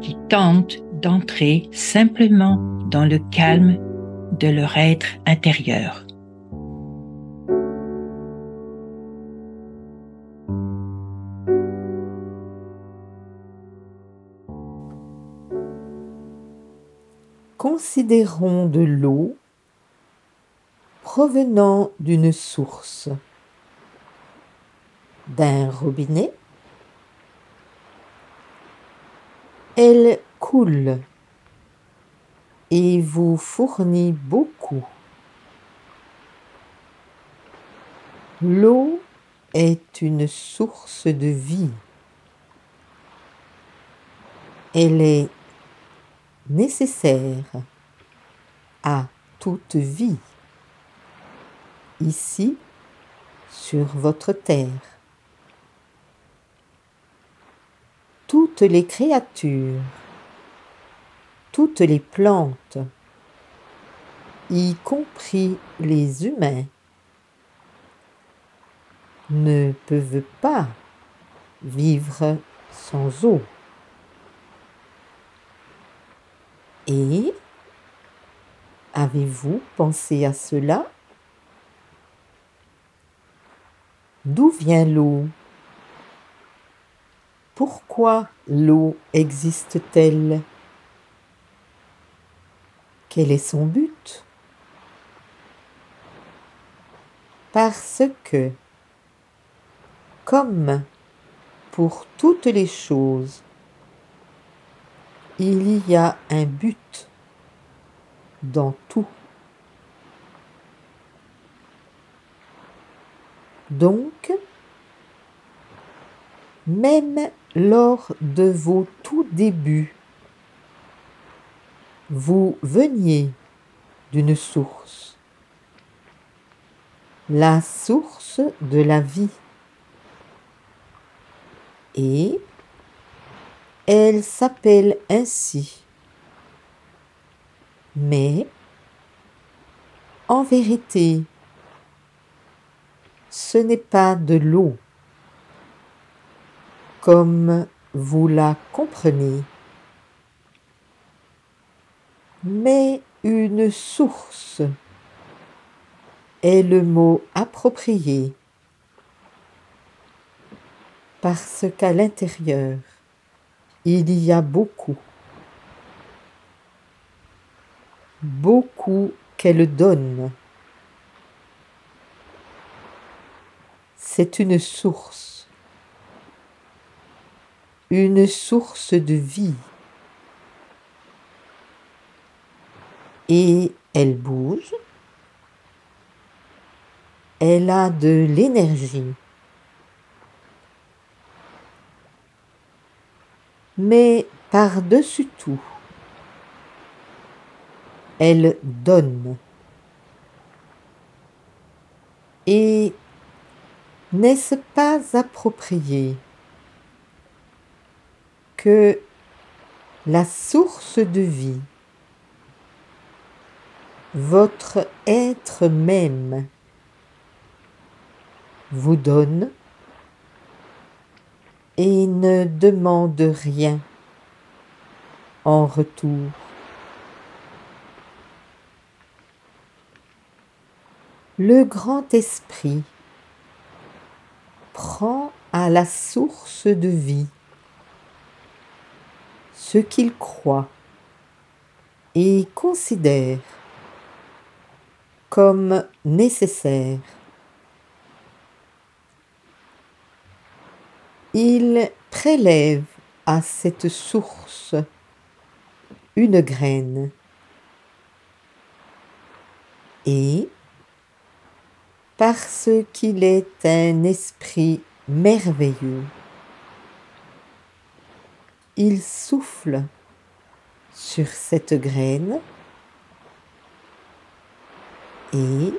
qui tentent d'entrer simplement dans le calme de leur être intérieur. Considérons de l'eau provenant d'une source, d'un robinet. Elle coule et vous fournit beaucoup. L'eau est une source de vie. Elle est nécessaire à toute vie, ici sur votre terre. Les créatures, toutes les plantes, y compris les humains, ne peuvent pas vivre sans eau. Et avez-vous pensé à cela? D'où vient l'eau? Pourquoi l'eau existe-t-elle? Quel est son but? Parce que, comme pour toutes les choses, il y a un but dans tout. Donc, même lors de vos tout débuts, vous veniez d'une source, la source de la vie. Et elle s'appelle ainsi. Mais, en vérité, ce n'est pas de l'eau, comme vous la comprenez, mais une source est le mot approprié parce qu'à l'intérieur, il y a beaucoup, beaucoup qu'elle donne. C'est une source, une source de vie. Et elle bouge, elle a de l'énergie. mais par-dessus tout, elle donne. Et n'est-ce pas approprié? Que la source de vie, votre être même, vous donne et ne demande rien en retour. Le grand esprit prend à la source de vie ce qu'il croit et considère comme nécessaire. Il prélève à cette source une graine et, parce qu'il est un esprit merveilleux, il souffle sur cette graine et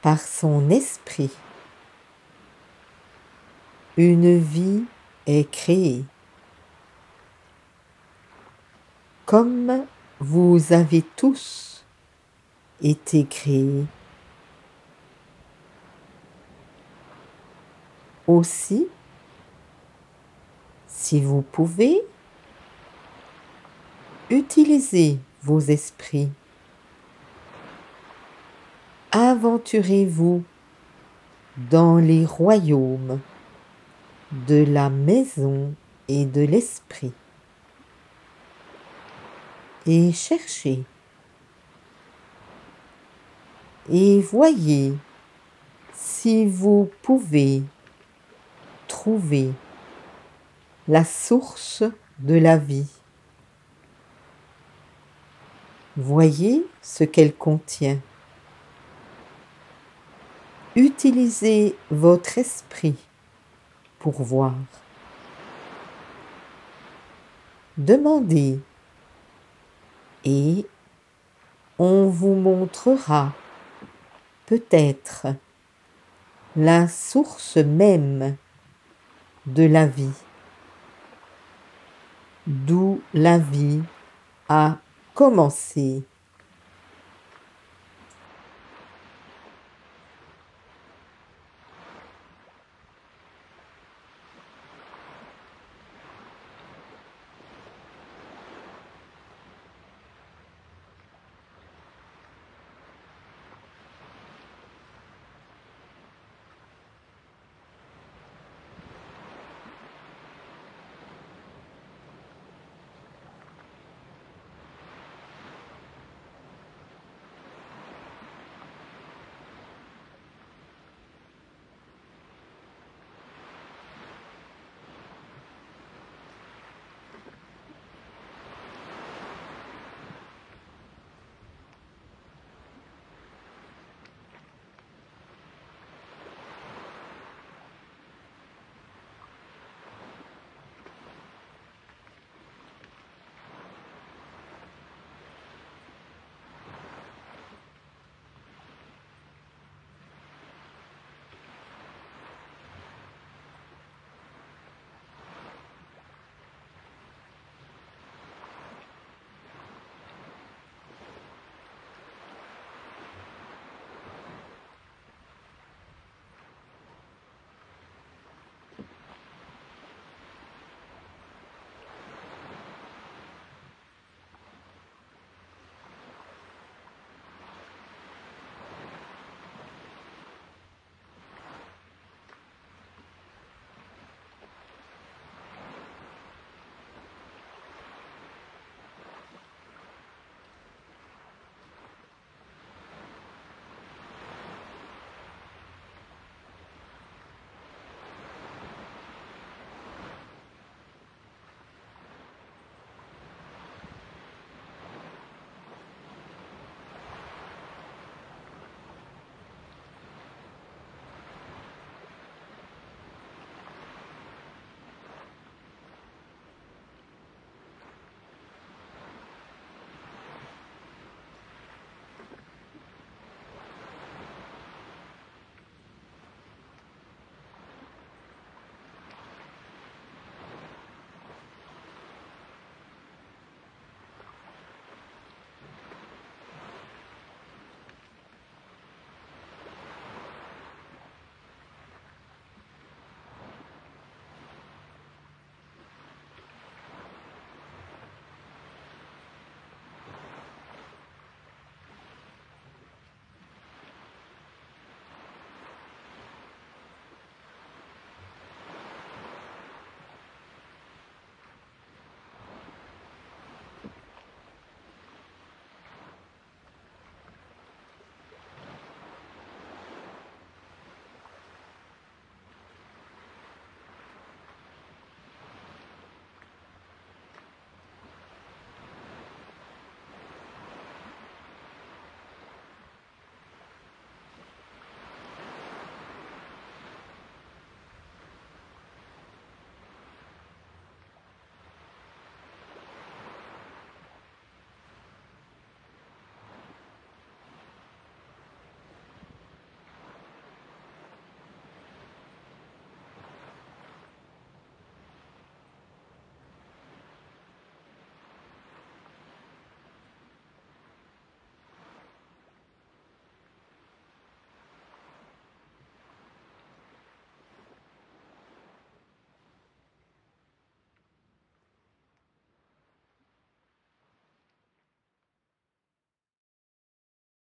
par son esprit, une vie est créée. Comme vous avez tous été créés. Aussi, si vous pouvez, utilisez vos esprits. Aventurez-vous dans les royaumes de la maison et de l'esprit et cherchez et voyez si vous pouvez trouver la source de la vie. Voyez ce qu'elle contient. Utilisez votre esprit pour voir. Demandez et on vous montrera peut-être la source même de la vie, d'où la vie a commencé.